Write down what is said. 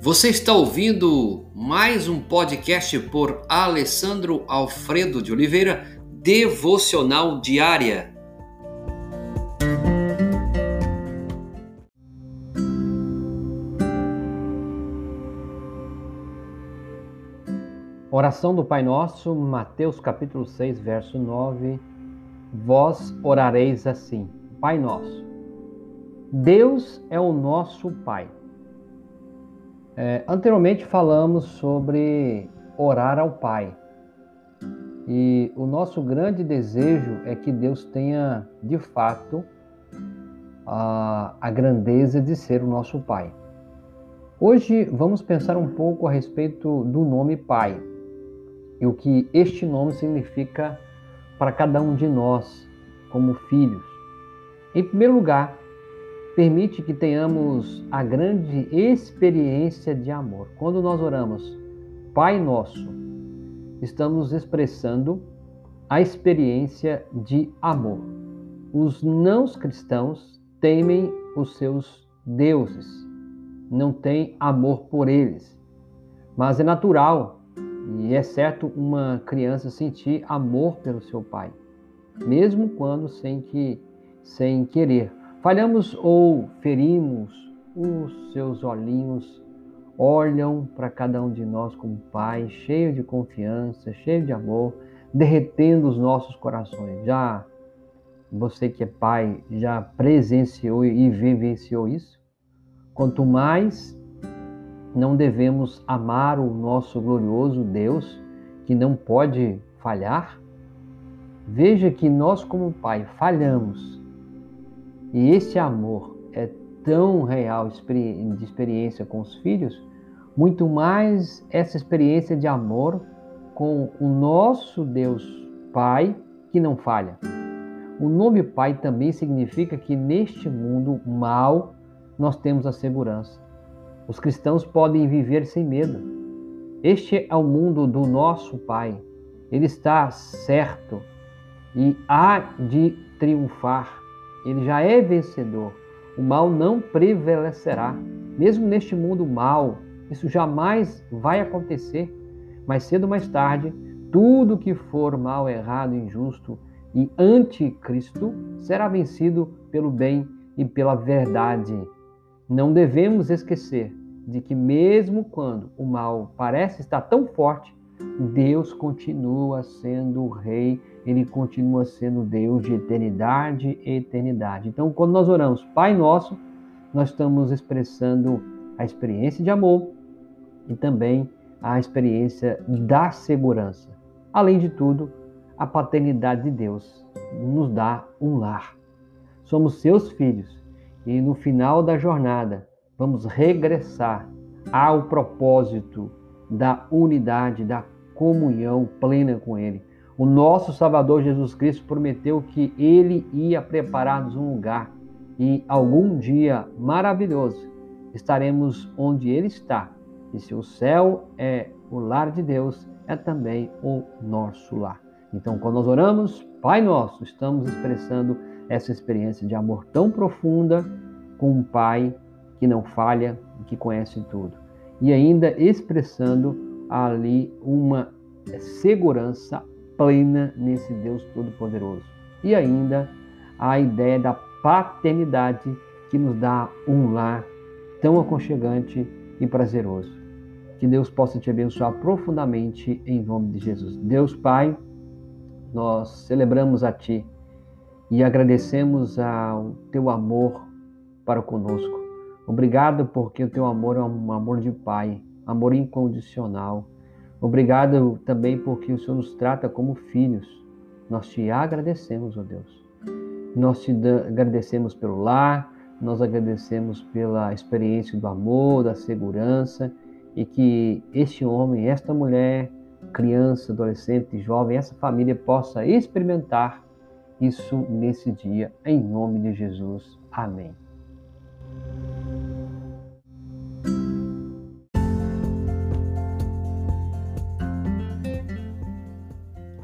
Você está ouvindo mais um podcast por Alessandro Alfredo de Oliveira, Devocional Diária. Oração do Pai Nosso, Mateus capítulo 6, verso 9. Vós orareis assim: Pai Nosso. Deus é o nosso Pai. É, anteriormente falamos sobre orar ao Pai. E o nosso grande desejo é que Deus tenha, de fato, a, a grandeza de ser o nosso Pai. Hoje vamos pensar um pouco a respeito do nome Pai e o que este nome significa para cada um de nós como filhos. Em primeiro lugar, permite que tenhamos a grande experiência de amor. Quando nós oramos, Pai Nosso, estamos expressando a experiência de amor. Os não cristãos temem os seus deuses, não têm amor por eles. Mas é natural e é certo uma criança sentir amor pelo seu pai, mesmo quando sem que sem querer. Falhamos ou ferimos, os seus olhinhos olham para cada um de nós como pai, cheio de confiança, cheio de amor, derretendo os nossos corações. Já você que é pai já presenciou e vivenciou isso? Quanto mais não devemos amar o nosso glorioso Deus, que não pode falhar? Veja que nós, como pai, falhamos e esse amor é tão real de experiência com os filhos, muito mais essa experiência de amor com o nosso Deus Pai que não falha. O nome Pai também significa que neste mundo mal nós temos a segurança. Os cristãos podem viver sem medo. Este é o mundo do nosso Pai. Ele está certo e há de triunfar ele já é vencedor. O mal não prevalecerá. Mesmo neste mundo mal, isso jamais vai acontecer. Mais cedo ou mais tarde, tudo que for mal, errado, injusto e anticristo será vencido pelo bem e pela verdade. Não devemos esquecer de que, mesmo quando o mal parece estar tão forte, Deus continua sendo o Rei, ele continua sendo Deus de eternidade e eternidade. Então, quando nós oramos Pai Nosso, nós estamos expressando a experiência de amor e também a experiência da segurança. Além de tudo, a paternidade de Deus nos dá um lar. Somos seus filhos e no final da jornada vamos regressar ao propósito da unidade, da comunhão plena com Ele. O nosso Salvador Jesus Cristo prometeu que Ele ia preparar-nos um lugar e algum dia maravilhoso estaremos onde Ele está. E se o céu é o lar de Deus, é também o nosso lar. Então, quando nós oramos, Pai Nosso, estamos expressando essa experiência de amor tão profunda com um Pai que não falha, que conhece tudo. E ainda expressando ali uma segurança plena nesse Deus Todo-Poderoso. E ainda a ideia da paternidade que nos dá um lar tão aconchegante e prazeroso. Que Deus possa te abençoar profundamente em nome de Jesus. Deus Pai, nós celebramos a Ti e agradecemos ao Teu amor para conosco. Obrigado porque o Teu amor é um amor de Pai, amor incondicional. Obrigado também porque o Senhor nos trata como filhos. Nós te agradecemos, ó oh Deus. Nós te agradecemos pelo lar, nós agradecemos pela experiência do amor, da segurança e que este homem, esta mulher, criança, adolescente, jovem, essa família possa experimentar isso nesse dia, em nome de Jesus. Amém.